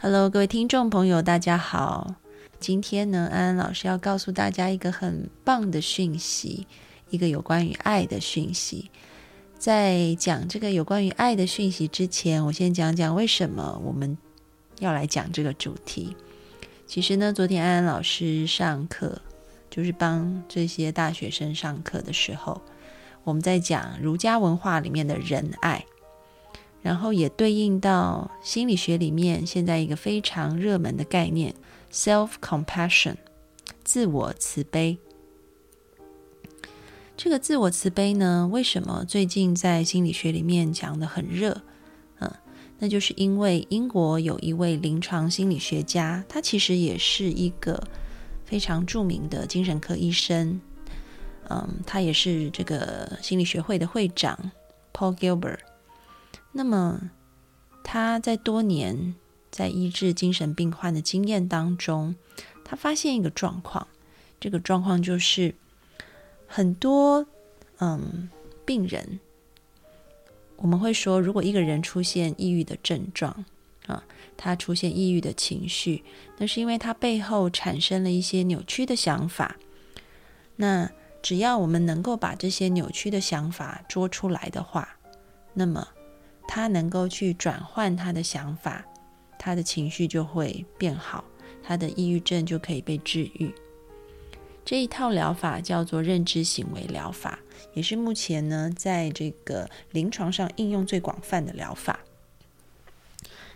Hello，各位听众朋友，大家好。今天呢，安安老师要告诉大家一个很棒的讯息，一个有关于爱的讯息。在讲这个有关于爱的讯息之前，我先讲讲为什么我们要来讲这个主题。其实呢，昨天安安老师上课，就是帮这些大学生上课的时候，我们在讲儒家文化里面的仁爱。然后也对应到心理学里面现在一个非常热门的概念 “self compassion”，自我慈悲。这个自我慈悲呢，为什么最近在心理学里面讲的很热？嗯，那就是因为英国有一位临床心理学家，他其实也是一个非常著名的精神科医生。嗯，他也是这个心理学会的会长 Paul Gilbert。那么，他在多年在医治精神病患的经验当中，他发现一个状况，这个状况就是很多嗯病人，我们会说，如果一个人出现抑郁的症状啊，他出现抑郁的情绪，那是因为他背后产生了一些扭曲的想法。那只要我们能够把这些扭曲的想法捉出来的话，那么。他能够去转换他的想法，他的情绪就会变好，他的抑郁症就可以被治愈。这一套疗法叫做认知行为疗法，也是目前呢在这个临床上应用最广泛的疗法。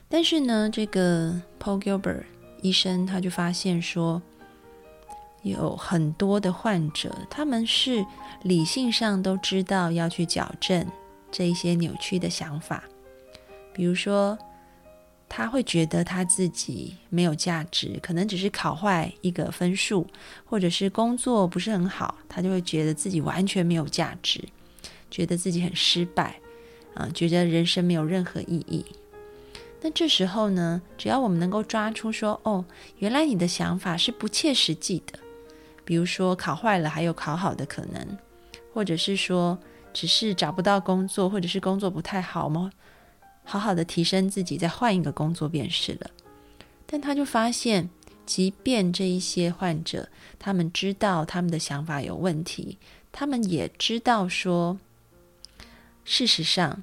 但是呢，这个 Paul Gilbert 医生他就发现说，有很多的患者，他们是理性上都知道要去矫正。这一些扭曲的想法，比如说，他会觉得他自己没有价值，可能只是考坏一个分数，或者是工作不是很好，他就会觉得自己完全没有价值，觉得自己很失败，啊，觉得人生没有任何意义。那这时候呢，只要我们能够抓出说，哦，原来你的想法是不切实际的，比如说考坏了还有考好的可能，或者是说。只是找不到工作，或者是工作不太好吗？好好的提升自己，再换一个工作便是了。但他就发现，即便这一些患者，他们知道他们的想法有问题，他们也知道说，事实上，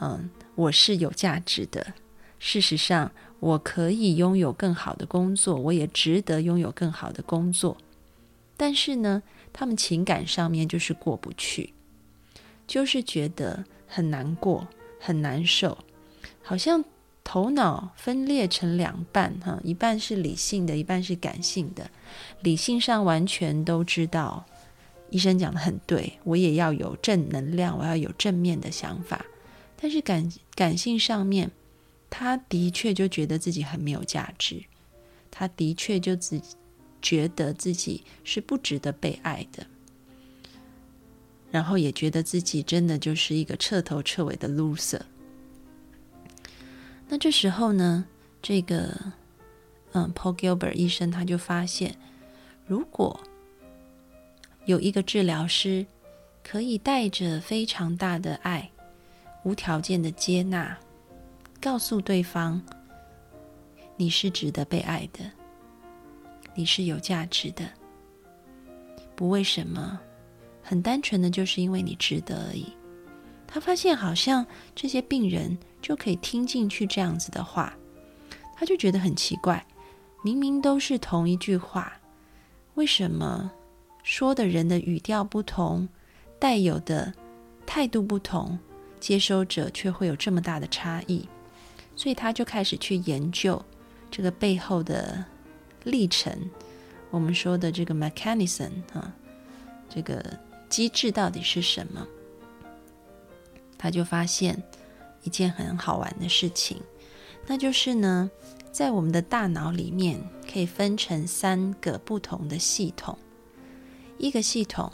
嗯，我是有价值的。事实上，我可以拥有更好的工作，我也值得拥有更好的工作。但是呢，他们情感上面就是过不去。就是觉得很难过、很难受，好像头脑分裂成两半，哈，一半是理性的，一半是感性的。理性上完全都知道，医生讲的很对，我也要有正能量，我要有正面的想法。但是感感性上面，他的确就觉得自己很没有价值，他的确就自觉得自己是不值得被爱的。然后也觉得自己真的就是一个彻头彻尾的 loser。那这时候呢，这个嗯，Paul Gilbert 医生他就发现，如果有一个治疗师可以带着非常大的爱、无条件的接纳，告诉对方你是值得被爱的，你是有价值的，不为什么。很单纯的就是因为你值得而已。他发现好像这些病人就可以听进去这样子的话，他就觉得很奇怪，明明都是同一句话，为什么说的人的语调不同，带有的态度不同，接收者却会有这么大的差异？所以他就开始去研究这个背后的历程。我们说的这个 mechanism 啊，这个。机制到底是什么？他就发现一件很好玩的事情，那就是呢，在我们的大脑里面可以分成三个不同的系统。一个系统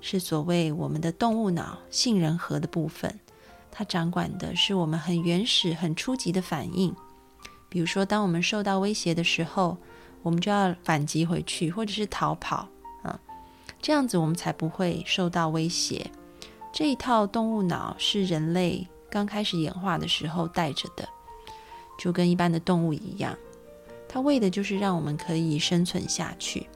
是所谓我们的动物脑杏仁核的部分，它掌管的是我们很原始、很初级的反应。比如说，当我们受到威胁的时候，我们就要反击回去，或者是逃跑。这样子我们才不会受到威胁。这一套动物脑是人类刚开始演化的时候带着的，就跟一般的动物一样，它为的就是让我们可以生存下去，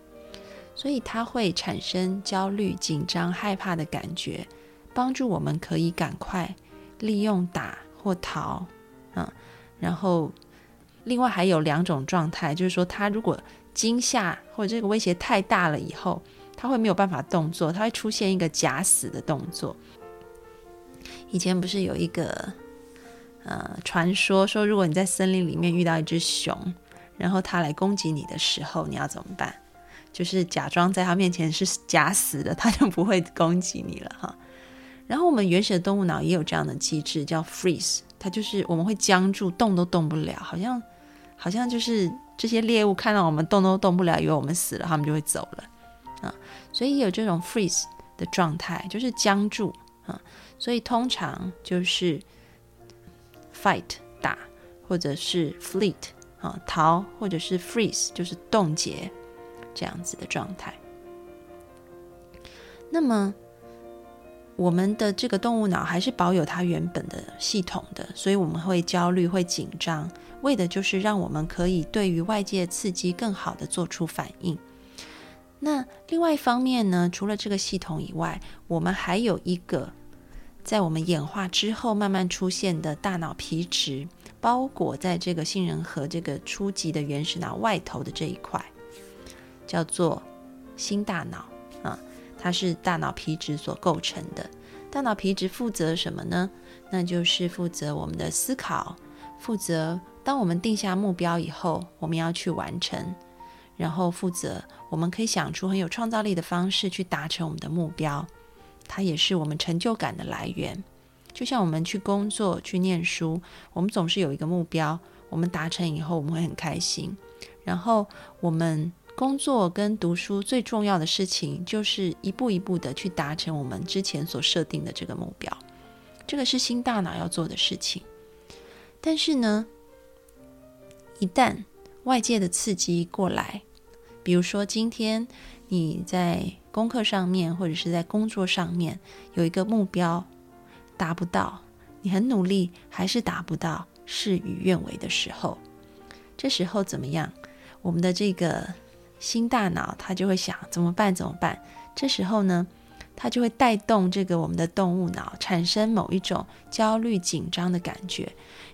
所以它会产生焦虑、紧张、害怕的感觉，帮助我们可以赶快利用打或逃，嗯，然后另外还有两种状态，就是说它如果惊吓或者这个威胁太大了以后，它会没有办法动作，它会出现一个假死的动作。以前不是有一个呃传说说，如果你在森林里面遇到一只熊，然后它来攻击你的时候，你要怎么办？就是假装在它面前是假死的，它就不会攻击你了哈。然后我们原始的动物脑也有这样的机制，叫 freeze，它就是我们会僵住，动都动不了，好像好像就是这些猎物看到我们动都动不了，以为我们死了，他们就会走了。所以有这种 freeze 的状态，就是僵住啊。所以通常就是 fight 打，或者是 fleet 啊逃，或者是 freeze 就是冻结这样子的状态。那么我们的这个动物脑还是保有它原本的系统的，所以我们会焦虑、会紧张，为的就是让我们可以对于外界刺激更好的做出反应。那另外一方面呢，除了这个系统以外，我们还有一个。在我们演化之后，慢慢出现的大脑皮质包裹在这个杏仁核这个初级的原始脑外头的这一块，叫做新大脑啊，它是大脑皮质所构成的。大脑皮质负责什么呢？那就是负责我们的思考，负责当我们定下目标以后，我们要去完成，然后负责我们可以想出很有创造力的方式去达成我们的目标。它也是我们成就感的来源，就像我们去工作、去念书，我们总是有一个目标，我们达成以后我们会很开心。然后我们工作跟读书最重要的事情，就是一步一步的去达成我们之前所设定的这个目标。这个是新大脑要做的事情。但是呢，一旦外界的刺激过来，比如说今天你在。功课上面，或者是在工作上面有一个目标达不到，你很努力还是达不到，事与愿违的时候，这时候怎么样？我们的这个新大脑它就会想怎么办？怎么办？这时候呢，它就会带动这个我们的动物脑产生某一种焦虑紧张的感觉，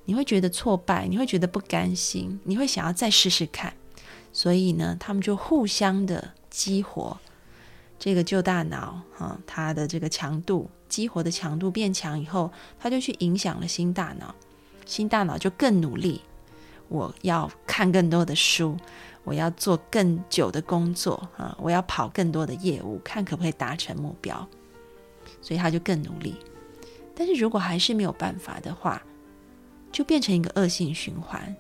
你会觉得挫败，你会觉得不甘心，你会想要再试试看，所以呢，他们就互相的激活。这个旧大脑，哈，它的这个强度激活的强度变强以后，它就去影响了新大脑，新大脑就更努力，我要看更多的书，我要做更久的工作，啊，我要跑更多的业务，看可不可以达成目标，所以他就更努力。但是如果还是没有办法的话，就变成一个恶性循环，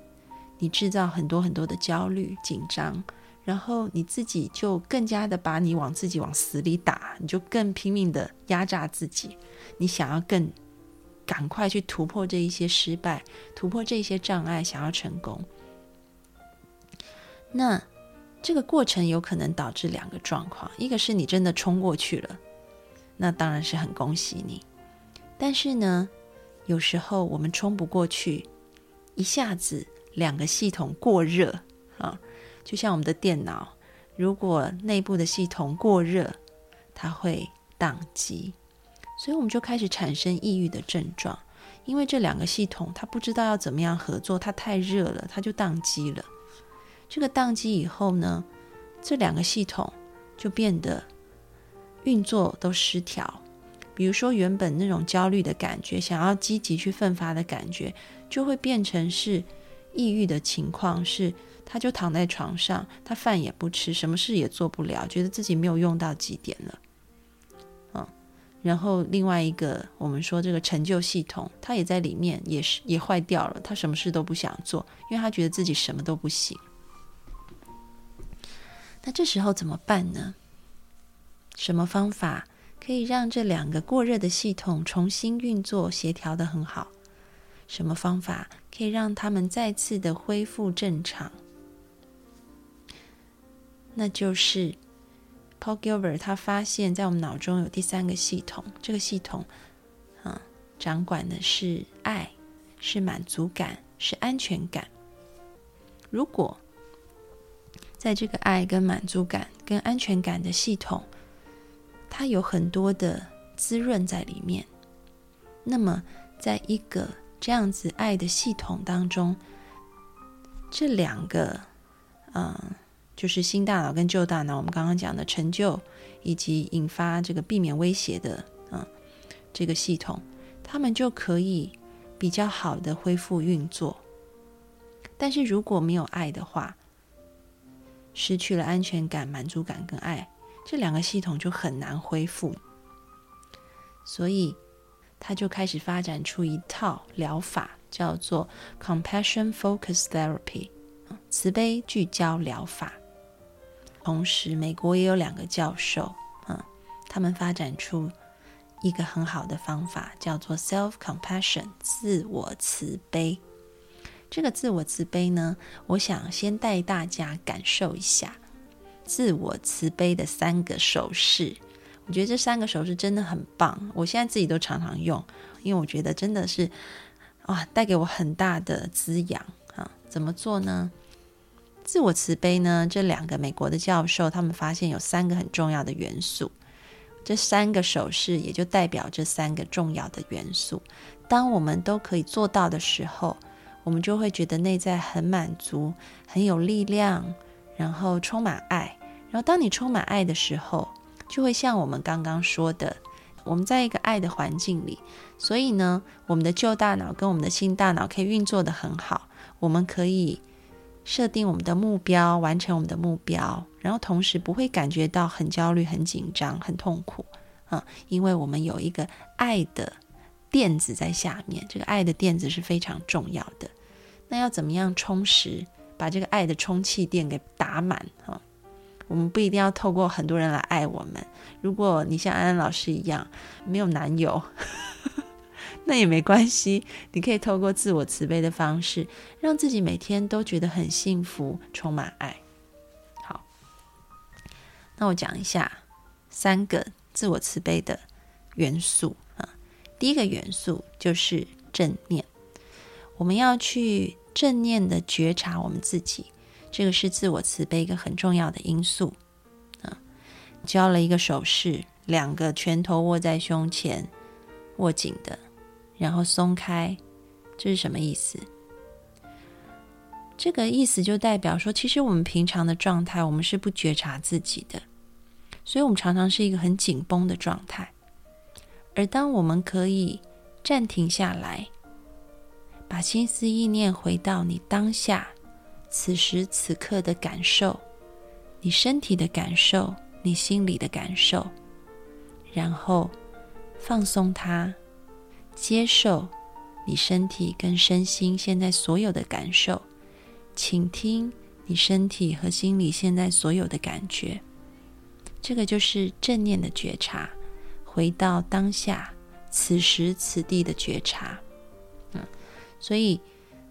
你制造很多很多的焦虑、紧张。然后你自己就更加的把你往自己往死里打，你就更拼命的压榨自己，你想要更赶快去突破这一些失败，突破这一些障碍，想要成功。那这个过程有可能导致两个状况：一个是你真的冲过去了，那当然是很恭喜你；但是呢，有时候我们冲不过去，一下子两个系统过热啊。就像我们的电脑，如果内部的系统过热，它会宕机，所以我们就开始产生抑郁的症状。因为这两个系统它不知道要怎么样合作，它太热了，它就宕机了。这个宕机以后呢，这两个系统就变得运作都失调。比如说，原本那种焦虑的感觉，想要积极去奋发的感觉，就会变成是抑郁的情况是。他就躺在床上，他饭也不吃，什么事也做不了，觉得自己没有用到极点了，嗯，然后另外一个，我们说这个成就系统，他也在里面，也是也坏掉了，他什么事都不想做，因为他觉得自己什么都不行。那这时候怎么办呢？什么方法可以让这两个过热的系统重新运作、协调的很好？什么方法可以让他们再次的恢复正常？那就是 Paul Gilbert，他发现，在我们脑中有第三个系统，这个系统，啊，掌管的是爱，是满足感，是安全感。如果在这个爱跟满足感跟安全感的系统，它有很多的滋润在里面，那么在一个这样子爱的系统当中，这两个，嗯，就是新大脑跟旧大脑，我们刚刚讲的成就以及引发这个避免威胁的，嗯，这个系统，他们就可以比较好的恢复运作。但是如果没有爱的话，失去了安全感、满足感跟爱，这两个系统就很难恢复。所以，他就开始发展出一套疗法，叫做 Compassion Focus Therapy，慈悲聚焦疗法。同时，美国也有两个教授，嗯，他们发展出一个很好的方法，叫做 Self Compassion，自我慈悲。这个自我慈悲呢，我想先带大家感受一下自我慈悲的三个手势。我觉得这三个手势真的很棒，我现在自己都常常用，因为我觉得真的是哇，带给我很大的滋养啊。怎么做呢？自我慈悲呢？这两个美国的教授他们发现有三个很重要的元素，这三个手势也就代表这三个重要的元素。当我们都可以做到的时候。我们就会觉得内在很满足，很有力量，然后充满爱。然后当你充满爱的时候，就会像我们刚刚说的，我们在一个爱的环境里，所以呢，我们的旧大脑跟我们的新大脑可以运作的很好。我们可以设定我们的目标，完成我们的目标，然后同时不会感觉到很焦虑、很紧张、很痛苦啊，因为我们有一个爱的。垫子在下面，这个爱的垫子是非常重要的。那要怎么样充实，把这个爱的充气垫给打满？哈，我们不一定要透过很多人来爱我们。如果你像安安老师一样没有男友，那也没关系，你可以透过自我慈悲的方式，让自己每天都觉得很幸福，充满爱。好，那我讲一下三个自我慈悲的元素啊。第一个元素就是正念，我们要去正念的觉察我们自己，这个是自我慈悲一个很重要的因素。啊，教了一个手势，两个拳头握在胸前，握紧的，然后松开，这是什么意思？这个意思就代表说，其实我们平常的状态，我们是不觉察自己的，所以我们常常是一个很紧绷的状态。而当我们可以暂停下来，把心思意念回到你当下、此时此刻的感受，你身体的感受，你心里的感受，然后放松它，接受你身体跟身心现在所有的感受，倾听你身体和心里现在所有的感觉，这个就是正念的觉察。回到当下，此时此地的觉察，嗯，所以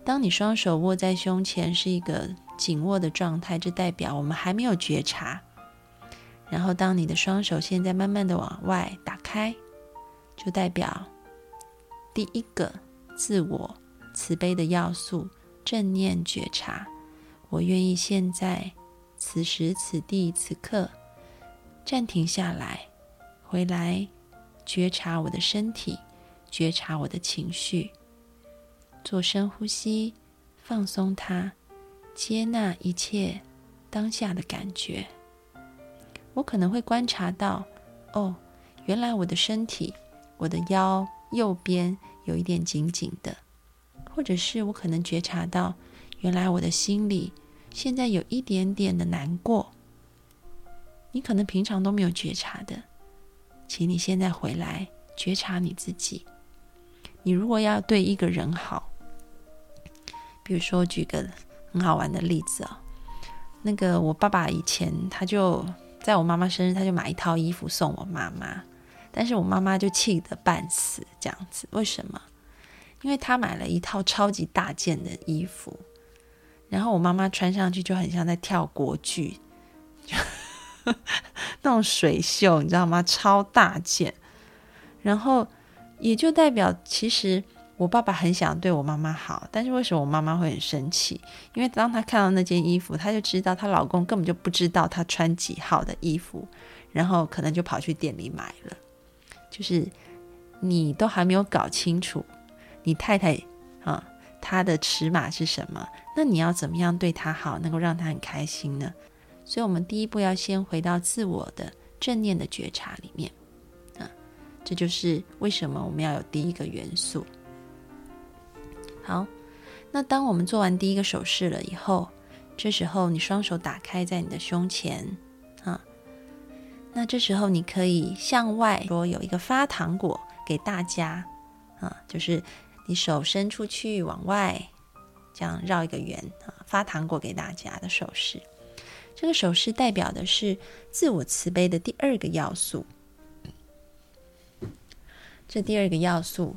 当你双手握在胸前是一个紧握的状态，这代表我们还没有觉察。然后，当你的双手现在慢慢的往外打开，就代表第一个自我慈悲的要素——正念觉察。我愿意现在此时此地此刻暂停下来。回来，觉察我的身体，觉察我的情绪，做深呼吸，放松它，接纳一切当下的感觉。我可能会观察到，哦，原来我的身体，我的腰右边有一点紧紧的，或者是我可能觉察到，原来我的心里现在有一点点的难过。你可能平常都没有觉察的。请你现在回来觉察你自己。你如果要对一个人好，比如说举个很好玩的例子哦，那个我爸爸以前他就在我妈妈生日，他就买一套衣服送我妈妈，但是我妈妈就气得半死，这样子。为什么？因为他买了一套超级大件的衣服，然后我妈妈穿上去就很像在跳国剧。那种水袖，你知道吗？超大件，然后也就代表，其实我爸爸很想对我妈妈好，但是为什么我妈妈会很生气？因为当她看到那件衣服，她就知道她老公根本就不知道她穿几号的衣服，然后可能就跑去店里买了。就是你都还没有搞清楚你太太啊她的尺码是什么，那你要怎么样对她好，能够让她很开心呢？所以，我们第一步要先回到自我的正念的觉察里面啊，这就是为什么我们要有第一个元素。好，那当我们做完第一个手势了以后，这时候你双手打开在你的胸前啊，那这时候你可以向外说有一个发糖果给大家啊，就是你手伸出去往外，这样绕一个圆啊，发糖果给大家的手势。这个手势代表的是自我慈悲的第二个要素，这第二个要素。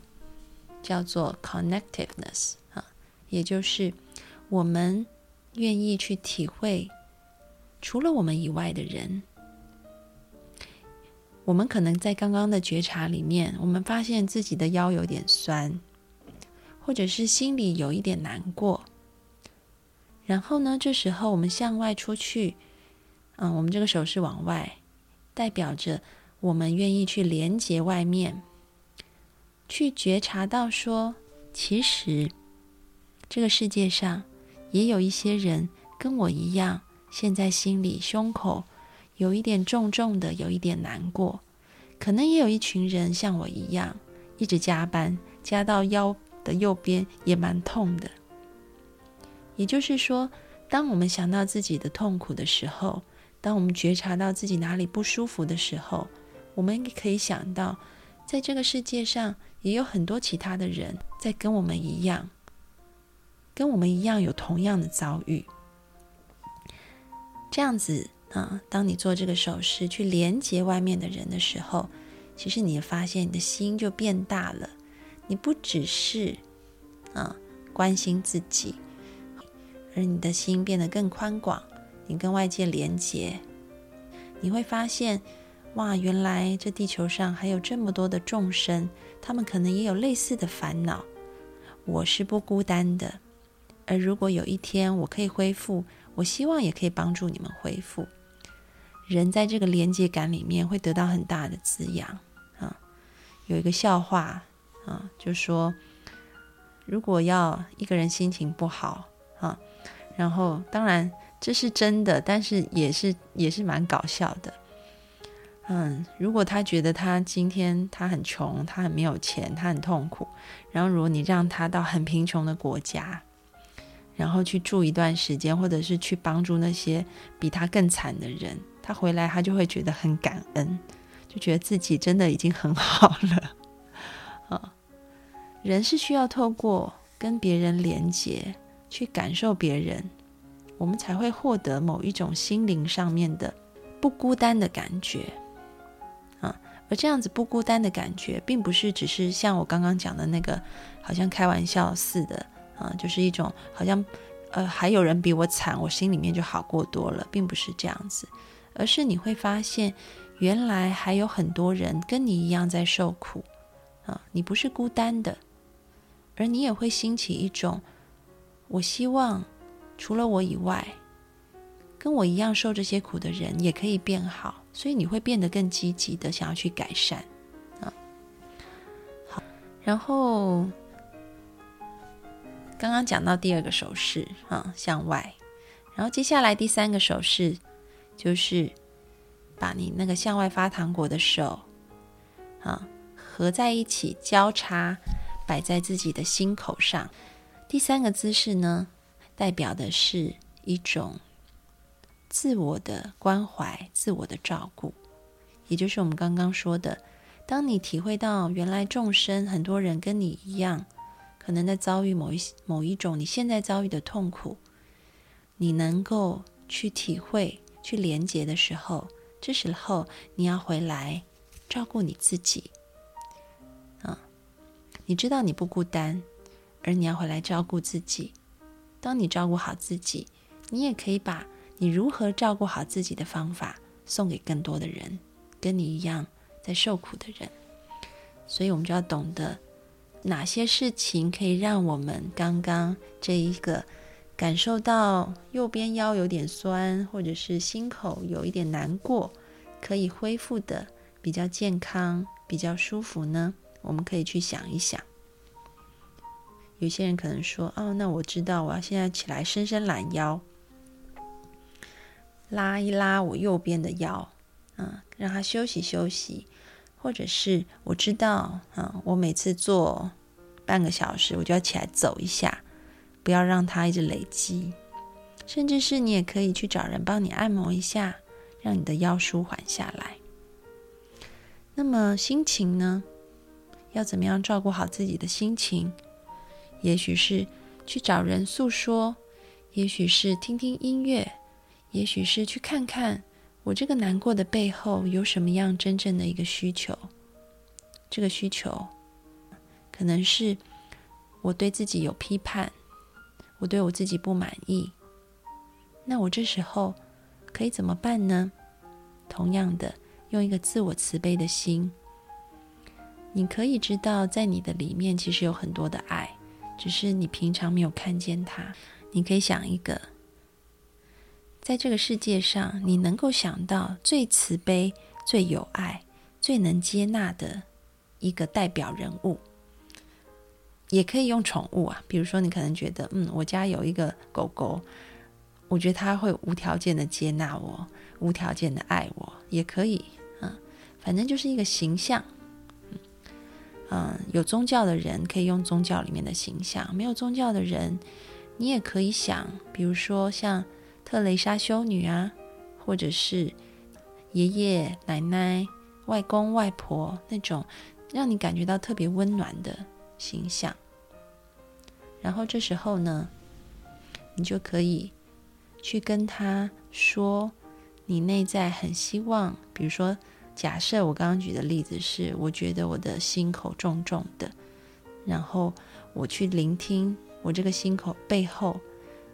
叫做 connectiveness 啊，也就是我们愿意去体会除了我们以外的人。我们可能在刚刚的觉察里面，我们发现自己的腰有点酸，或者是心里有一点难过。然后呢，这时候我们向外出去，嗯，我们这个手势往外，代表着我们愿意去连接外面。去觉察到，说其实这个世界上也有一些人跟我一样，现在心里胸口有一点重重的，有一点难过。可能也有一群人像我一样，一直加班，加到腰的右边也蛮痛的。也就是说，当我们想到自己的痛苦的时候，当我们觉察到自己哪里不舒服的时候，我们可以想到，在这个世界上。也有很多其他的人在跟我们一样，跟我们一样有同样的遭遇。这样子啊，当你做这个手势去连接外面的人的时候，其实你发现你的心就变大了。你不只是啊关心自己，而你的心变得更宽广。你跟外界连接，你会发现。哇，原来这地球上还有这么多的众生，他们可能也有类似的烦恼。我是不孤单的，而如果有一天我可以恢复，我希望也可以帮助你们恢复。人在这个连接感里面会得到很大的滋养啊。有一个笑话啊，就说如果要一个人心情不好啊，然后当然这是真的，但是也是也是蛮搞笑的。嗯，如果他觉得他今天他很穷，他很没有钱，他很痛苦，然后如果你让他到很贫穷的国家，然后去住一段时间，或者是去帮助那些比他更惨的人，他回来他就会觉得很感恩，就觉得自己真的已经很好了。啊，人是需要透过跟别人连接，去感受别人，我们才会获得某一种心灵上面的不孤单的感觉。这样子不孤单的感觉，并不是只是像我刚刚讲的那个，好像开玩笑似的啊，就是一种好像，呃，还有人比我惨，我心里面就好过多了，并不是这样子，而是你会发现，原来还有很多人跟你一样在受苦啊，你不是孤单的，而你也会兴起一种，我希望除了我以外。跟我一样受这些苦的人也可以变好，所以你会变得更积极的想要去改善啊。好，然后刚刚讲到第二个手势啊，向外，然后接下来第三个手势就是把你那个向外发糖果的手啊合在一起交叉摆在自己的心口上。第三个姿势呢，代表的是一种。自我的关怀，自我的照顾，也就是我们刚刚说的，当你体会到原来众生很多人跟你一样，可能在遭遇某一某一种你现在遭遇的痛苦，你能够去体会、去连接的时候，这时候你要回来照顾你自己。啊，你知道你不孤单，而你要回来照顾自己。当你照顾好自己，你也可以把。你如何照顾好自己的方法，送给更多的人，跟你一样在受苦的人。所以，我们就要懂得哪些事情可以让我们刚刚这一个感受到右边腰有点酸，或者是心口有一点难过，可以恢复的比较健康、比较舒服呢？我们可以去想一想。有些人可能说：“哦，那我知道，我要现在起来伸伸懒腰，拉一拉我右边的腰，嗯，让他休息休息。”或者是我知道，啊，我每次做半个小时，我就要起来走一下，不要让它一直累积。甚至是你也可以去找人帮你按摩一下，让你的腰舒缓下来。那么心情呢？要怎么样照顾好自己的心情？也许是去找人诉说，也许是听听音乐，也许是去看看。我这个难过的背后有什么样真正的一个需求？这个需求可能是我对自己有批判，我对我自己不满意。那我这时候可以怎么办呢？同样的，用一个自我慈悲的心，你可以知道，在你的里面其实有很多的爱，只是你平常没有看见它。你可以想一个。在这个世界上，你能够想到最慈悲、最有爱、最能接纳的一个代表人物，也可以用宠物啊。比如说，你可能觉得，嗯，我家有一个狗狗，我觉得它会无条件的接纳我，无条件的爱我，也可以。嗯，反正就是一个形象。嗯，有宗教的人可以用宗教里面的形象，没有宗教的人，你也可以想，比如说像。特蕾莎修女啊，或者是爷爷奶奶、外公外婆那种让你感觉到特别温暖的形象。然后这时候呢，你就可以去跟他说，你内在很希望，比如说，假设我刚刚举的例子是，我觉得我的心口重重的，然后我去聆听我这个心口背后。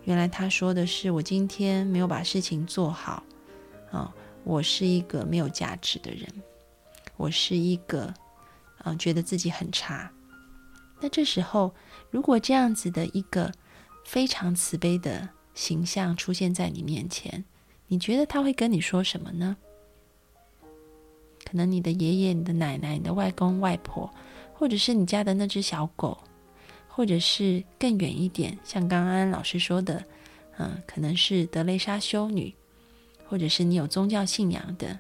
原来他说的是我今天没有把事情做好，啊，我是一个没有价值的人，我是一个，啊，觉得自己很差。那这时候，如果这样子的一个非常慈悲的形象出现在你面前，你觉得他会跟你说什么呢？可能你的爷爷、你的奶奶、你的外公外婆，或者是你家的那只小狗。或者是更远一点，像刚刚安老师说的，嗯，可能是德蕾莎修女，或者是你有宗教信仰的，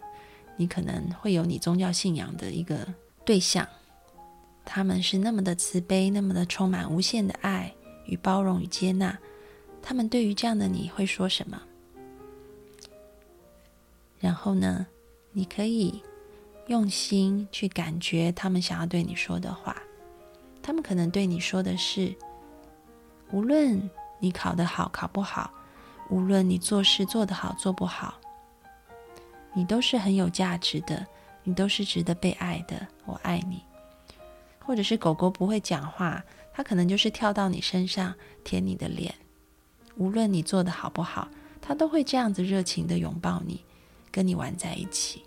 你可能会有你宗教信仰的一个对象，他们是那么的慈悲，那么的充满无限的爱与包容与接纳，他们对于这样的你会说什么？然后呢，你可以用心去感觉他们想要对你说的话。他们可能对你说的是：无论你考得好考不好，无论你做事做得好做不好，你都是很有价值的，你都是值得被爱的。我爱你。或者是狗狗不会讲话，它可能就是跳到你身上舔你的脸。无论你做的好不好，它都会这样子热情的拥抱你，跟你玩在一起。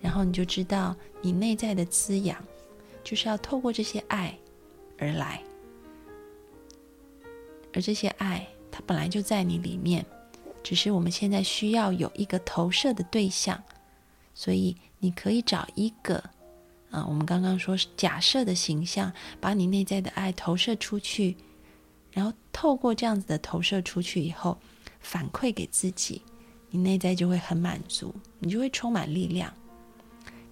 然后你就知道你内在的滋养。就是要透过这些爱而来，而这些爱它本来就在你里面，只是我们现在需要有一个投射的对象，所以你可以找一个啊，我们刚刚说假设的形象，把你内在的爱投射出去，然后透过这样子的投射出去以后，反馈给自己，你内在就会很满足，你就会充满力量。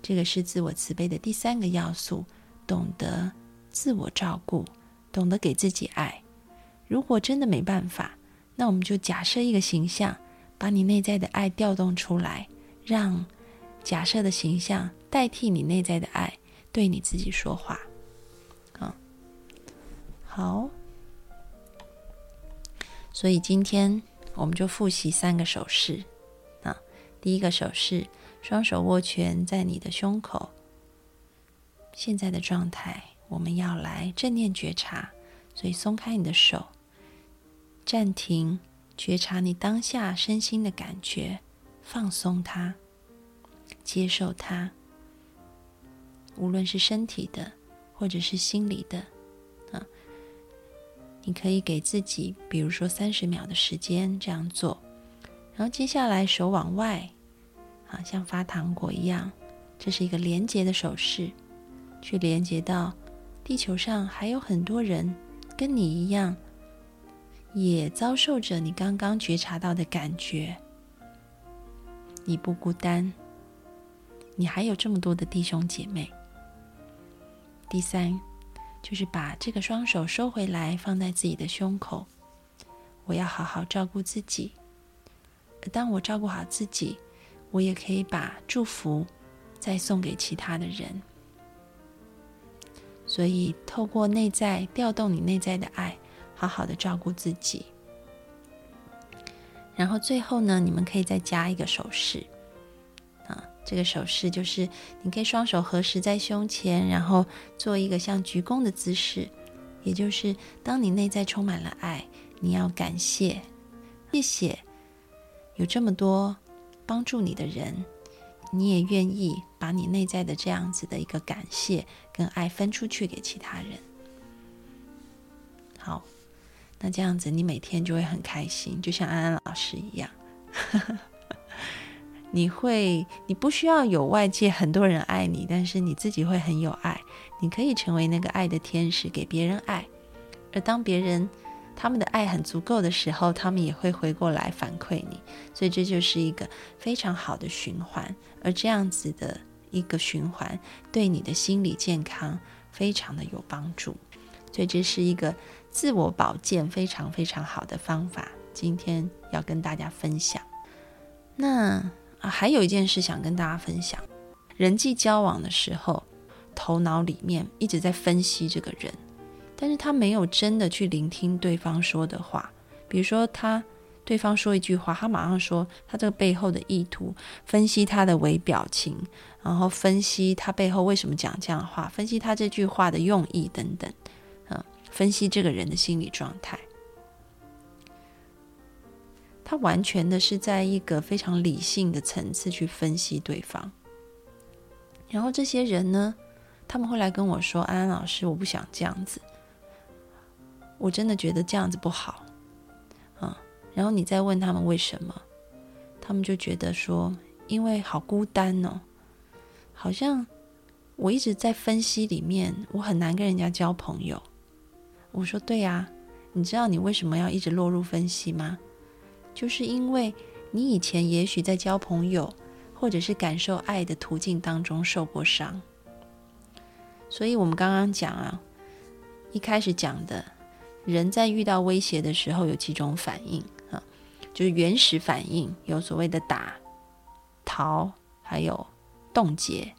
这个是自我慈悲的第三个要素。懂得自我照顾，懂得给自己爱。如果真的没办法，那我们就假设一个形象，把你内在的爱调动出来，让假设的形象代替你内在的爱，对你自己说话。啊，好。所以今天我们就复习三个手势。啊，第一个手势，双手握拳在你的胸口。现在的状态，我们要来正念觉察，所以松开你的手，暂停，觉察你当下身心的感觉，放松它，接受它，无论是身体的，或者是心理的，啊，你可以给自己，比如说三十秒的时间这样做，然后接下来手往外，啊，像发糖果一样，这是一个连接的手势，去连接到地球上还有很多人跟你一样，也遭受着你刚刚觉察到的感觉，你不孤单，你还有这么多的弟兄姐妹。第三，就是把这个双手收回来，放在自己的胸口。我要好好照顾自己。而当我照顾好自己，我也可以把祝福再送给其他的人。所以，透过内在调动你内在的爱，好好的照顾自己。然后最后呢，你们可以再加一个手势。啊这个手势就是，你可以双手合十在胸前，然后做一个像鞠躬的姿势。也就是，当你内在充满了爱，你要感谢，谢谢有这么多帮助你的人，你也愿意把你内在的这样子的一个感谢跟爱分出去给其他人。好，那这样子你每天就会很开心，就像安安老师一样。你会，你不需要有外界很多人爱你，但是你自己会很有爱。你可以成为那个爱的天使，给别人爱。而当别人他们的爱很足够的时候，他们也会回过来反馈你。所以这就是一个非常好的循环。而这样子的一个循环，对你的心理健康非常的有帮助。所以这是一个自我保健非常非常好的方法。今天要跟大家分享。那。啊，还有一件事想跟大家分享：人际交往的时候，头脑里面一直在分析这个人，但是他没有真的去聆听对方说的话。比如说，他对方说一句话，他马上说他这个背后的意图，分析他的微表情，然后分析他背后为什么讲这样的话，分析他这句话的用意等等，嗯，分析这个人的心理状态。他完全的是在一个非常理性的层次去分析对方，然后这些人呢，他们会来跟我说：“安安老师，我不想这样子，我真的觉得这样子不好。”然后你再问他们为什么，他们就觉得说：“因为好孤单哦，好像我一直在分析里面，我很难跟人家交朋友。”我说：“对呀，你知道你为什么要一直落入分析吗？”就是因为你以前也许在交朋友或者是感受爱的途径当中受过伤，所以我们刚刚讲啊，一开始讲的人在遇到威胁的时候有几种反应，就是原始反应有所谓的打、逃，还有冻结，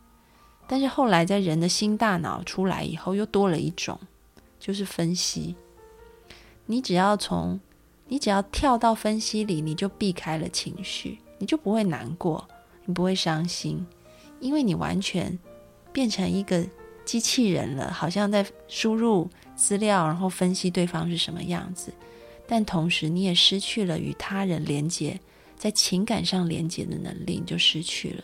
但是后来在人的新大脑出来以后，又多了一种，就是分析。你只要从你只要跳到分析里，你就避开了情绪，你就不会难过，你不会伤心，因为你完全变成一个机器人了，好像在输入资料，然后分析对方是什么样子。但同时，你也失去了与他人连接，在情感上连接的能力，你就失去了。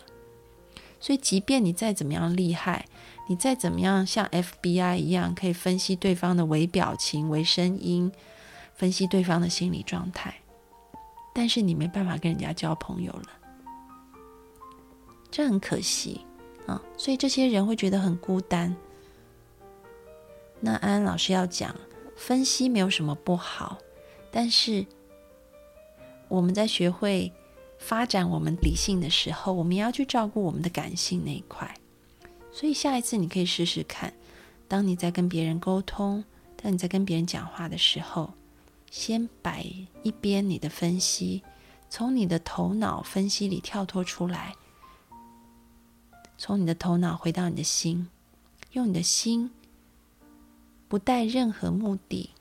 所以，即便你再怎么样厉害，你再怎么样像 FBI 一样，可以分析对方的微表情、微声音。分析对方的心理状态，但是你没办法跟人家交朋友了，这很可惜啊！所以这些人会觉得很孤单。那安安老师要讲，分析没有什么不好，但是我们在学会发展我们理性的时候，我们要去照顾我们的感性那一块。所以下一次你可以试试看，当你在跟别人沟通，当你在跟别人讲话的时候。先摆一边你的分析，从你的头脑分析里跳脱出来，从你的头脑回到你的心，用你的心不带任何目的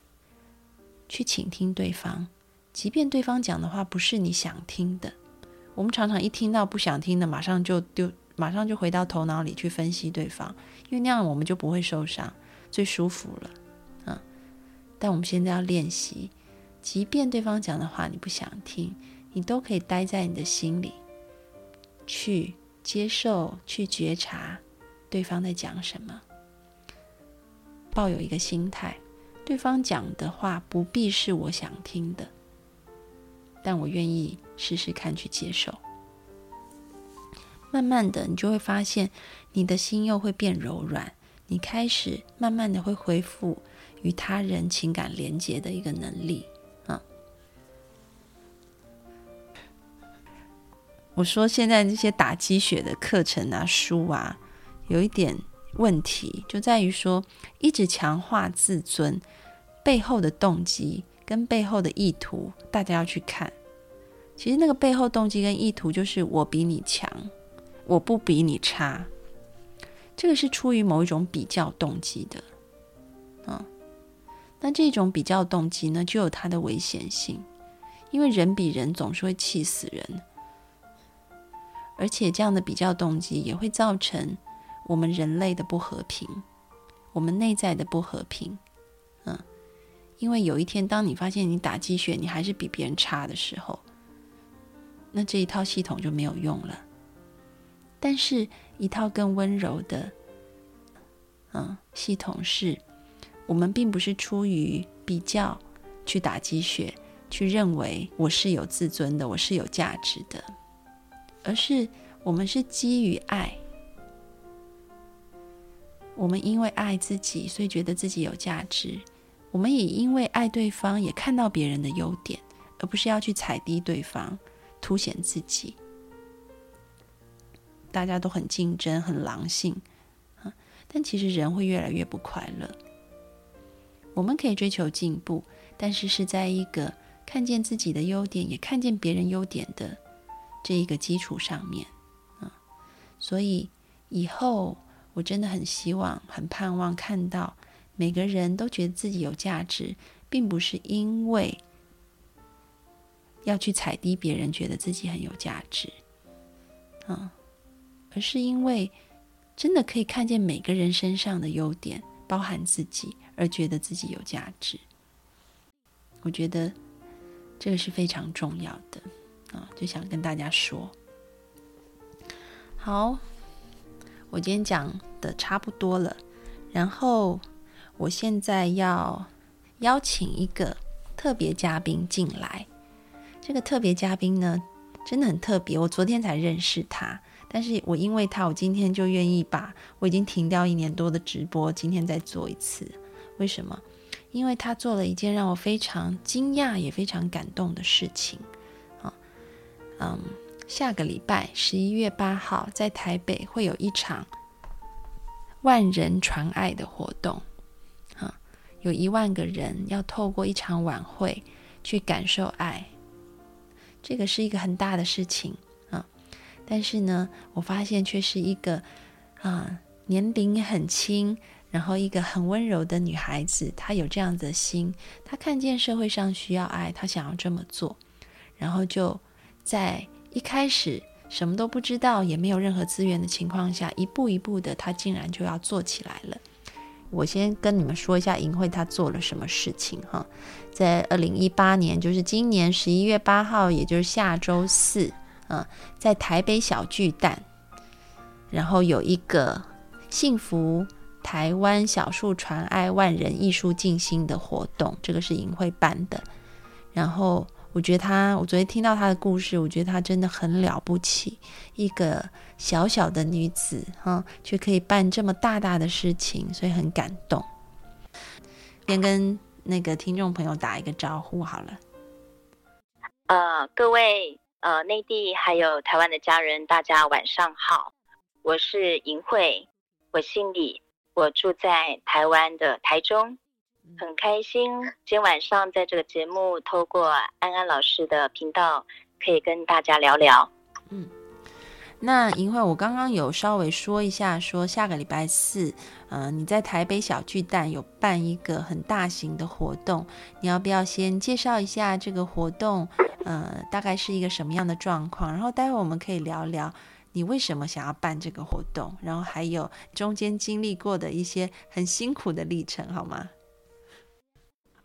去倾听对方，即便对方讲的话不是你想听的。我们常常一听到不想听的，马上就丢，马上就回到头脑里去分析对方，因为那样我们就不会受伤，最舒服了。嗯，但我们现在要练习。即便对方讲的话你不想听，你都可以待在你的心里，去接受、去觉察对方在讲什么。抱有一个心态，对方讲的话不必是我想听的，但我愿意试试看去接受。慢慢的，你就会发现，你的心又会变柔软，你开始慢慢的会恢复与他人情感连接的一个能力。啊，我说现在这些打鸡血的课程啊、书啊，有一点问题，就在于说一直强化自尊背后的动机跟背后的意图，大家要去看。其实那个背后动机跟意图，就是我比你强。我不比你差，这个是出于某一种比较动机的，嗯，那这种比较动机呢，就有它的危险性，因为人比人总是会气死人，而且这样的比较动机也会造成我们人类的不和平，我们内在的不和平，嗯，因为有一天当你发现你打鸡血你还是比别人差的时候，那这一套系统就没有用了。但是，一套更温柔的，嗯，系统是，我们并不是出于比较去打鸡血，去认为我是有自尊的，我是有价值的，而是我们是基于爱，我们因为爱自己，所以觉得自己有价值，我们也因为爱对方，也看到别人的优点，而不是要去踩低对方，凸显自己。大家都很竞争，很狼性啊！但其实人会越来越不快乐。我们可以追求进步，但是是在一个看见自己的优点，也看见别人优点的这一个基础上面啊。所以以后我真的很希望、很盼望看到每个人都觉得自己有价值，并不是因为要去踩低别人，觉得自己很有价值啊。而是因为真的可以看见每个人身上的优点，包含自己，而觉得自己有价值。我觉得这个是非常重要的啊，就想跟大家说。好，我今天讲的差不多了，然后我现在要邀请一个特别嘉宾进来。这个特别嘉宾呢，真的很特别，我昨天才认识他。但是我因为他，我今天就愿意把我已经停掉一年多的直播，今天再做一次。为什么？因为他做了一件让我非常惊讶也非常感动的事情。啊，嗯，下个礼拜十一月八号在台北会有一场万人传爱的活动。啊，有一万个人要透过一场晚会去感受爱，这个是一个很大的事情。啊但是呢，我发现却是一个啊年龄很轻，然后一个很温柔的女孩子，她有这样的心，她看见社会上需要爱，她想要这么做，然后就在一开始什么都不知道，也没有任何资源的情况下，一步一步的，他竟然就要做起来了。我先跟你们说一下银慧他做了什么事情哈，在二零一八年，就是今年十一月八号，也就是下周四。嗯，在台北小巨蛋，然后有一个幸福台湾小树传爱万人艺术静心的活动，这个是银会办的。然后我觉得他，我昨天听到他的故事，我觉得他真的很了不起，一个小小的女子哈，却可以办这么大大的事情，所以很感动。先跟那个听众朋友打一个招呼好了。呃，各位。呃，内地还有台湾的家人，大家晚上好，我是银慧，我姓李，我住在台湾的台中，很开心今天晚上在这个节目，透过安安老师的频道，可以跟大家聊聊。嗯。那银慧，我刚刚有稍微说一下，说下个礼拜四，嗯，你在台北小巨蛋有办一个很大型的活动，你要不要先介绍一下这个活动？呃，大概是一个什么样的状况？然后待会我们可以聊聊你为什么想要办这个活动，然后还有中间经历过的一些很辛苦的历程，好吗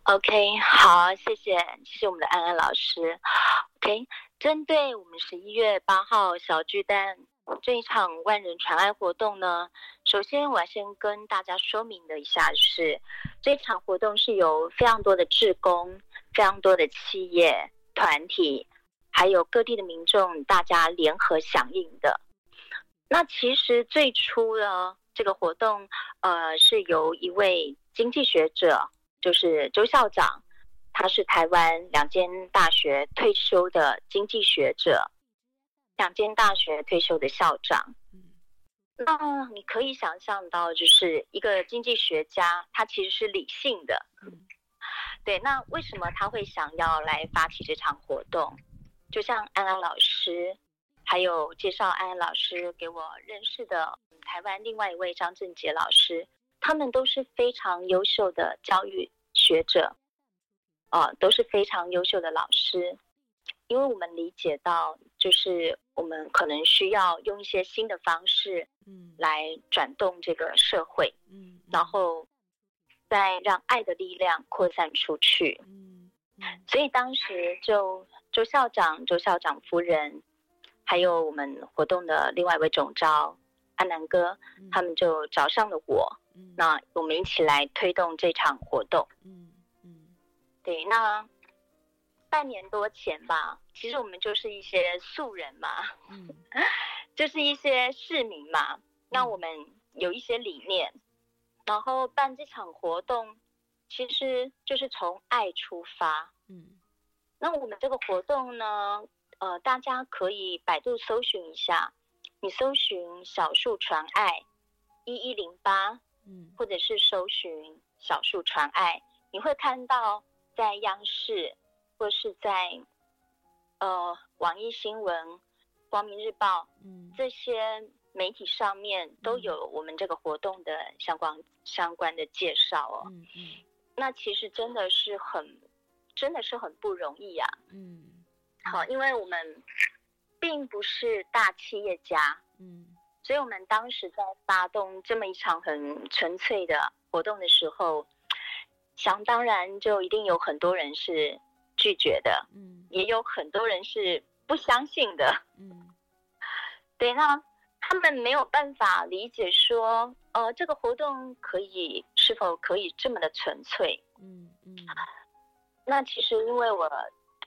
？OK，好，谢谢，谢谢我们的安安老师。OK。针对我们十一月八号小巨蛋这一场万人传爱活动呢，首先我要先跟大家说明的一下，是这场活动是由非常多的志工、非常多的企业团体，还有各地的民众，大家联合响应的。那其实最初呢，这个活动，呃，是由一位经济学者，就是周校长，他是台湾两间大学退休的经济学者，两间大学退休的校长。那你可以想象到，就是一个经济学家，他其实是理性的。对，那为什么他会想要来发起这场活动？就像安安老师，还有介绍安安老师给我认识的台湾另外一位张正杰老师，他们都是非常优秀的教育学者，啊，都是非常优秀的老师。因为我们理解到，就是我们可能需要用一些新的方式，嗯，来转动这个社会，嗯，然后再让爱的力量扩散出去，嗯，所以当时就周校长、周校长夫人，还有我们活动的另外一位总招安南哥，他们就找上了我，嗯，那我们一起来推动这场活动，嗯嗯，对，那。半年多前吧，其实我们就是一些素人嘛，嗯，就是一些市民嘛。那我们有一些理念，然后办这场活动，其实就是从爱出发，嗯。那我们这个活动呢，呃，大家可以百度搜寻一下，你搜寻“小树传爱”一一零八，嗯，或者是搜寻“小树传爱”，你会看到在央视。或是在，呃，网易新闻、光明日报，嗯，这些媒体上面都有我们这个活动的相关相关的介绍哦。嗯嗯，那其实真的是很，真的是很不容易呀。嗯，好，因为我们并不是大企业家，嗯，所以我们当时在发动这么一场很纯粹的活动的时候，想当然就一定有很多人是。拒绝的，嗯，也有很多人是不相信的，嗯，对，那他们没有办法理解说，呃，这个活动可以是否可以这么的纯粹，嗯嗯，那其实因为我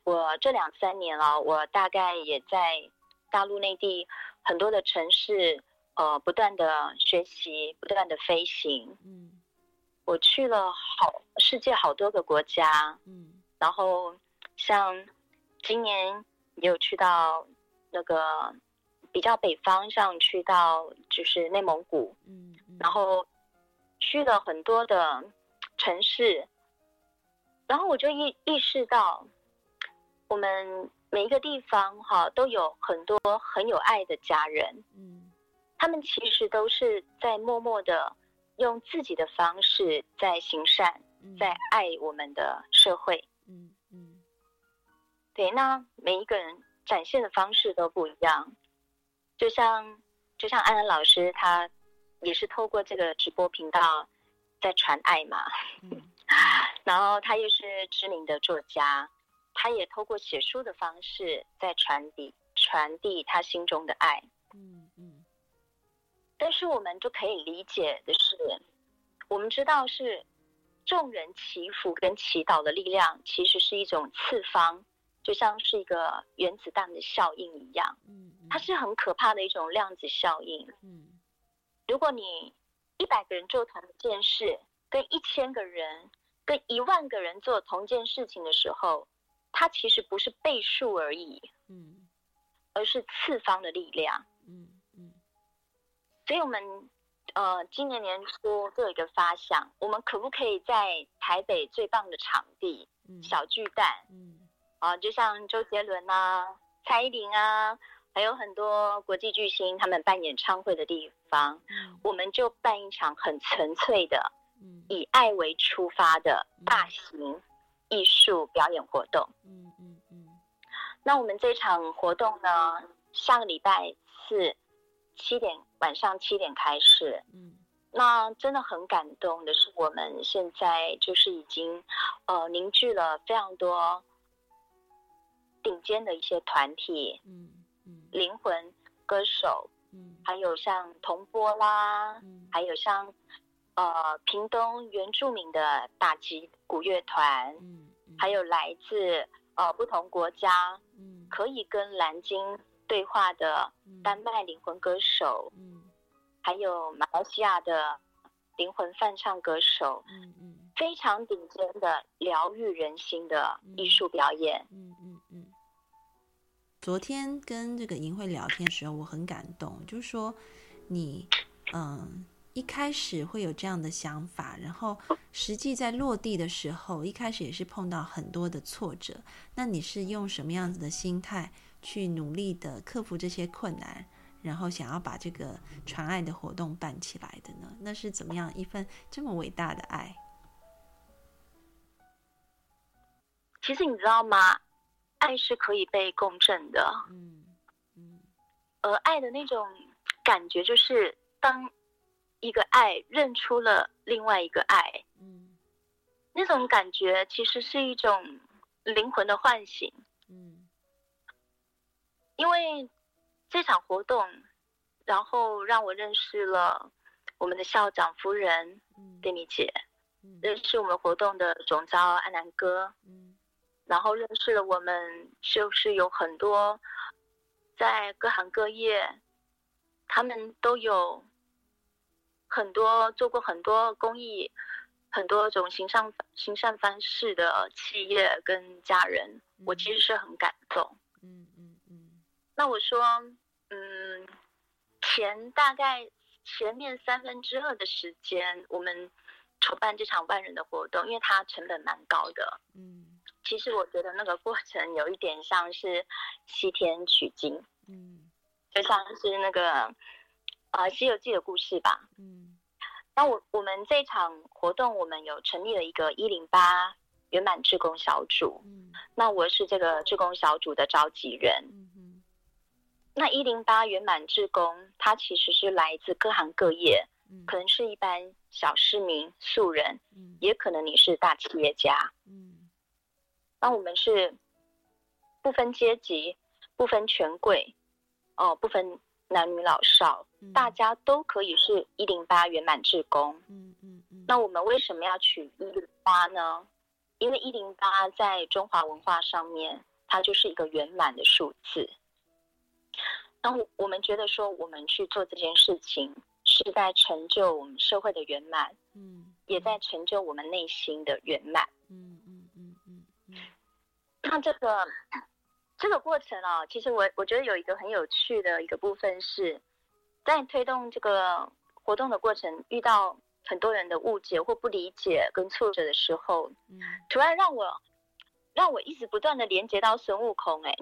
我这两三年了，我大概也在大陆内地很多的城市，呃，不断的学习，不断的飞行，嗯，我去了好世界好多个国家，嗯，然后。像今年也有去到那个比较北方，像去到就是内蒙古，嗯，然后去了很多的城市，然后我就意意识到，我们每一个地方哈都有很多很有爱的家人，嗯，他们其实都是在默默的用自己的方式在行善，在爱我们的社会，嗯嗯。对，那每一个人展现的方式都不一样，就像就像安安老师，他也是透过这个直播频道在传爱嘛，然后他又是知名的作家，他也透过写书的方式在传递传递他心中的爱，嗯嗯。但是我们就可以理解的是，我们知道是众人祈福跟祈祷的力量，其实是一种次方。就像是一个原子弹的效应一样，嗯，它是很可怕的一种量子效应，嗯，如果你一百个人做同一件事，跟一千个人、跟一万个人做同一件事情的时候，它其实不是倍数而已，嗯，而是次方的力量，嗯嗯，所以我们呃今年年初都有一个发想，我们可不可以在台北最棒的场地嗯小巨蛋，嗯。啊，就像周杰伦啊、蔡依林啊，还有很多国际巨星，他们办演唱会的地方，我们就办一场很纯粹的，以爱为出发的大型艺术表演活动。嗯嗯嗯。那我们这场活动呢，下个礼拜四七点晚上七点开始。嗯。那真的很感动的是，我们现在就是已经呃凝聚了非常多。顶尖的一些团体，嗯嗯，灵魂歌手，嗯，还有像铜波啦，嗯，还有像呃屏东原住民的打击鼓乐团，嗯，还有来自呃不同国家，嗯，可以跟蓝鲸对话的丹麦灵魂歌手，嗯，还有马来西亚的灵魂翻唱歌手，嗯嗯。非常顶尖的疗愈人心的艺术表演。嗯嗯嗯。昨天跟这个银慧聊天的时候，我很感动，就是说你嗯一开始会有这样的想法，然后实际在落地的时候，一开始也是碰到很多的挫折。那你是用什么样子的心态去努力的克服这些困难，然后想要把这个传爱的活动办起来的呢？那是怎么样一份这么伟大的爱？其实你知道吗？爱是可以被共振的。嗯嗯，而爱的那种感觉，就是当一个爱认出了另外一个爱，嗯，那种感觉其实是一种灵魂的唤醒。嗯，因为这场活动，然后让我认识了我们的校长夫人，嗯，蒂米姐，认识我们活动的总招安南哥，嗯。然后认识了我们，就是有很多在各行各业，他们都有很多做过很多公益、很多种行善行善方式的企业跟家人，我其实是很感动。嗯嗯嗯。那我说，嗯，前大概前面三分之二的时间，我们筹办这场万人的活动，因为它成本蛮高的。嗯。其实我觉得那个过程有一点像是西天取经，嗯，就像是那个呃《西游记》的故事吧，嗯。那我我们这场活动，我们有成立了一个一零八圆满志工小组，嗯。那我是这个志工小组的召集人，嗯哼。那一零八圆满志工，它其实是来自各行各业，嗯，可能是一般小市民、素人，嗯，也可能你是大企业家，嗯。那我们是不分阶级、不分权贵，哦，不分男女老少，大家都可以是一零八圆满志工。嗯嗯嗯。那我们为什么要取一零八呢？因为一零八在中华文化上面，它就是一个圆满的数字。那我们觉得说，我们去做这件事情，是在成就我们社会的圆满，嗯，也在成就我们内心的圆满。嗯。那这个这个过程啊，其实我我觉得有一个很有趣的一个部分是，在推动这个活动的过程，遇到很多人的误解或不理解跟挫折的时候，嗯，突然让我让我一直不断的连接到孙悟空，哎，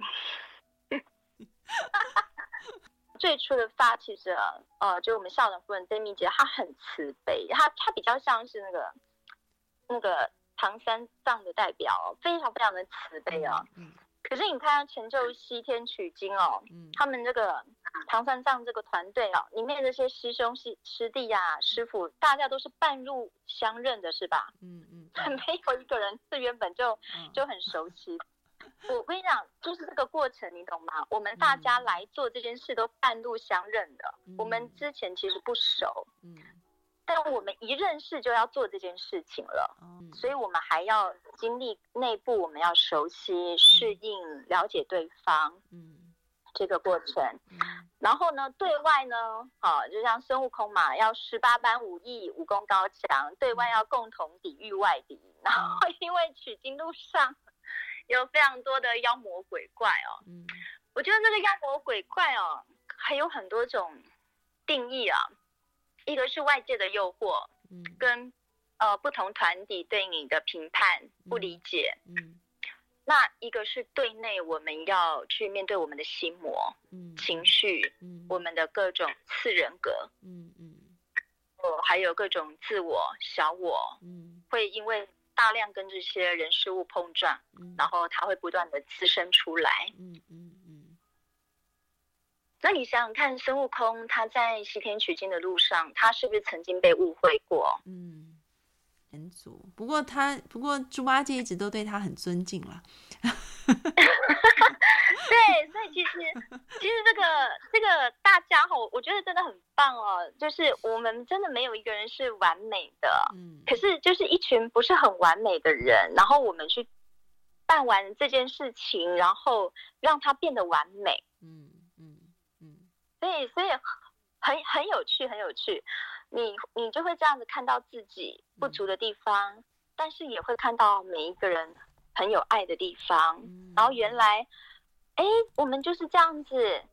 最初的发起者，呃，就我们校长夫人曾蜜姐，她很慈悲，她她比较像是那个那个。唐三藏的代表非常非常的慈悲哦，嗯，可是你看成就西天取经哦，嗯，他们这个唐三藏这个团队哦，里面这些师兄师师弟呀、师傅，大家都是半路相认的，是吧？嗯嗯，没有一个人是原本就 就很熟悉。我跟你讲，就是这个过程，你懂吗？我们大家来做这件事都半路相认的，我们之前其实不熟，嗯。但我们一认识就要做这件事情了，所以我们还要经历内部，我们要熟悉、适应、了解对方，嗯，这个过程。然后呢，对外呢，好，就像孙悟空嘛，要十八般武艺，武功高强，对外要共同抵御外敌。然后 因为取经路上有非常多的妖魔鬼怪哦，嗯，我觉得这个妖魔鬼怪哦，还有很多种定义啊。一个是外界的诱惑，嗯，跟呃不同团体对你的评判不理解，嗯，那一个是对内我们要去面对我们的心魔，嗯，情绪，嗯，我们的各种次人格，嗯嗯，哦，还有各种自我小我，嗯，会因为大量跟这些人事物碰撞，嗯，然后它会不断的滋生出来，嗯嗯。那你想想看，孙悟空他在西天取经的路上，他是不是曾经被误会过？嗯，人族。不过他，不过猪八戒一直都对他很尊敬了。对，所以其实，其实这个这个大家伙，我觉觉得真的很棒哦，就是我们真的没有一个人是完美的，嗯，可是就是一群不是很完美的人，然后我们去办完这件事情，然后让他变得完美，嗯所以所以很很有趣，很有趣。你你就会这样子看到自己不足的地方，但是也会看到每一个人很有爱的地方。嗯，然后原来，哎，我们就是这样子，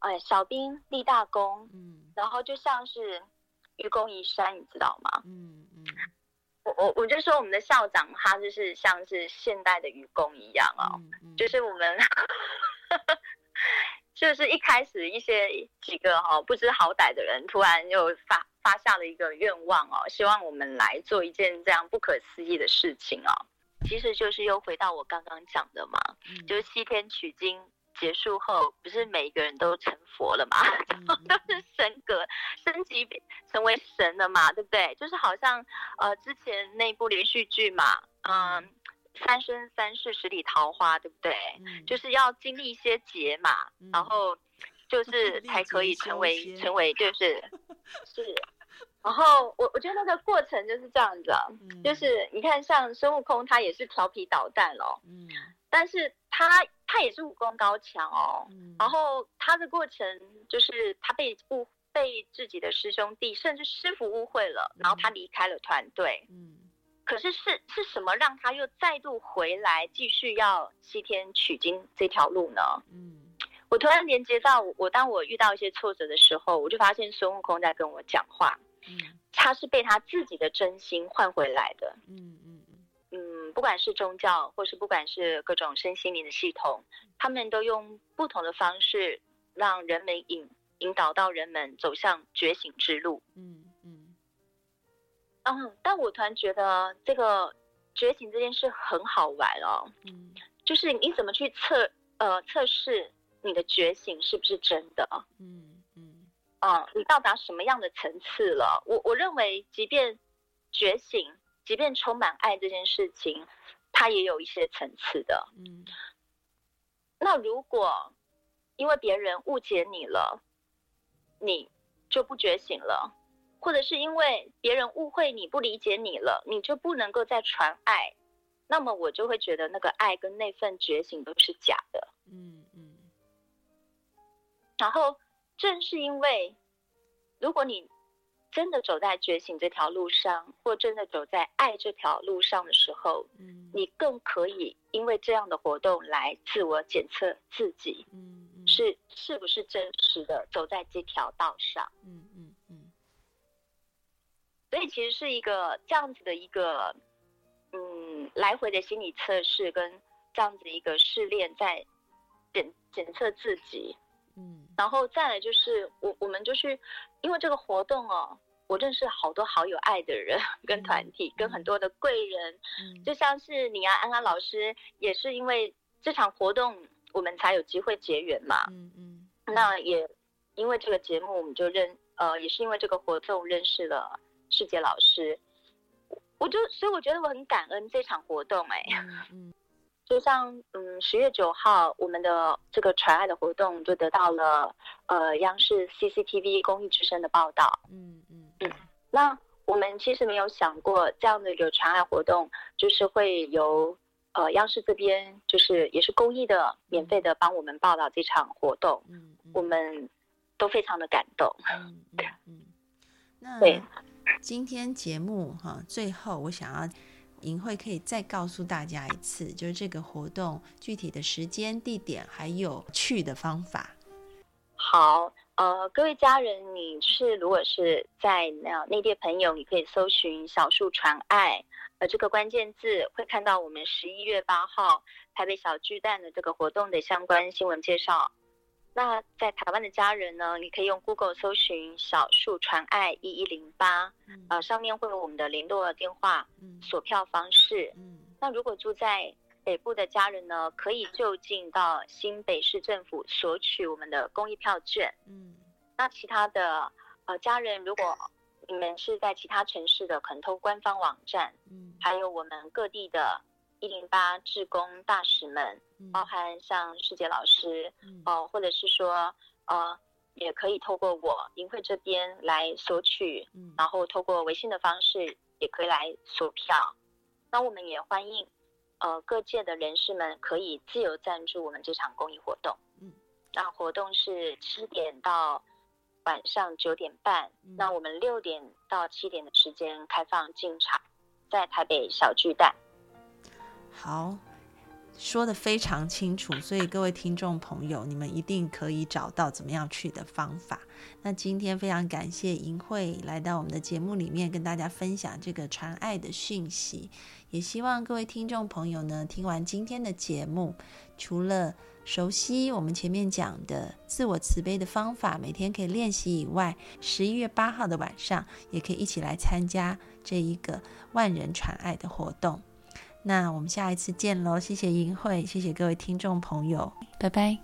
哎，小兵立大功，嗯然后就像是愚公移山，你知道吗？嗯嗯我我我就说我们的校长他就是像是现代的愚公一样哦，嗯，就是我们。就是一开始一些几个哈、不知好歹的人突然又发发下了一个愿望哦，希望我们来做一件这样不可思议的事情哦。其实就是又回到我刚刚讲的嘛，嗯就是西天取经结束后，不是每一个人都成佛了嘛，嗯 都是神格升级成为神了嘛，对不对？就是好像呃之前那部连续剧嘛，嗯、三生三世十里桃花，对不对？嗯。就是要经历一些劫嘛，嗯。然后就是才可以成为成为就是 是，然后我我觉得那个过程就是这样子啊，嗯。就是你看像孙悟空他也是调皮捣蛋哦，嗯。但是他他也是武功高强哦，嗯，然后他的过程就是他被误被自己的师兄弟甚至师傅误会了，然后他离开了团队，嗯可是是是什么让他又再度回来继续要西天取经这条路呢？嗯我突然连接到我，我当我遇到一些挫折的时候，我就发现孙悟空在跟我讲话，嗯他是被他自己的真心换回来的。嗯嗯嗯，不管是宗教，或是不管是各种身心灵的系统，他们都用不同的方式让人们引引导到人们走向觉醒之路。嗯嗯嗯，但我突然觉得这个觉醒这件事很好玩哦，嗯就是你怎么去测呃测试你的觉醒是不是真的？嗯嗯嗯，你到达什么样的层次了？我我认为，即便觉醒，即便充满爱这件事情，它也有一些层次的。嗯那如果因为别人误解你了，你就不觉醒了，或者是因为别人误会你不理解你了，你就不能够再传爱，那么我就会觉得那个爱跟那份觉醒都是假的。嗯嗯然后正是因为，如果你真的走在觉醒这条路上，或真的走在爱这条路上的时候，嗯，你更可以因为这样的活动来自我检测自己嗯嗯是是不是真实的走在这条道上。嗯所以其实是一个这样子的一个，嗯，来回的心理测试跟这样子的一个试炼，在检检测自己。嗯然后再来就是我我们就是，因为这个活动哦，我认识好多好有爱的人跟团体，跟很多的贵人，嗯就像是你啊，安安老师，也是因为这场活动，我们才有机会结缘嘛。嗯嗯那也因为这个节目，我们就认呃，也是因为这个活动认识了世界老师。我我就所以我觉得我很感恩这场活动哎、嗯嗯就像嗯十月九号我们的这个传爱的活动就得到了呃央视 CCTV 公益之声的报道。嗯嗯那我们其实没有想过这样的一个传爱活动，就是会由呃央视这边就是也是公益的免费的帮我们报道这场活动，嗯嗯我们都非常的感动。嗯嗯嗯，那对今天节目哈，最后我想要银慧可以再告诉大家一次，就是这个活动具体的时间、地点，还有去的方法。好，呃，各位家人，你是如果是在那内地的朋友，你可以搜寻“小树传爱”呃这个关键字，会看到我们十一月八号台北小巨蛋的这个活动的相关新闻介绍。那在台湾的家人呢，你可以用 Google 搜寻“小树传爱一一零八”，嗯呃，上面会有我们的联络电话、嗯索票方式。嗯那如果住在北部的家人呢，可以就近到新北市政府索取我们的公益票券。嗯那其他的呃家人，如果你们是在其他城市的，可能通过官方网站，嗯还有我们各地的一零八志工大使们，嗯包含像世杰老师嗯哦、或者是说呃也可以透过我银会这边来索取，嗯然后透过微信的方式也可以来索票。那我们也欢迎呃各界的人士们可以自由赞助我们这场公益活动。嗯，那活动是七点到晚上九点半，嗯那我们六点到七点的时间开放进场，在台北小巨蛋。好，说的非常清楚，所以各位听众朋友，你们一定可以找到怎么样去的方法。那今天非常感谢银慧来到我们的节目里面，跟大家分享这个传爱的讯息。也希望各位听众朋友呢，听完今天的节目，除了熟悉我们前面讲的自我慈悲的方法，每天可以练习以外，十一月八号的晚上也可以一起来参加这一个万人传爱的活动。那我们下一次见喽！谢谢银慧，谢谢各位听众朋友，拜拜。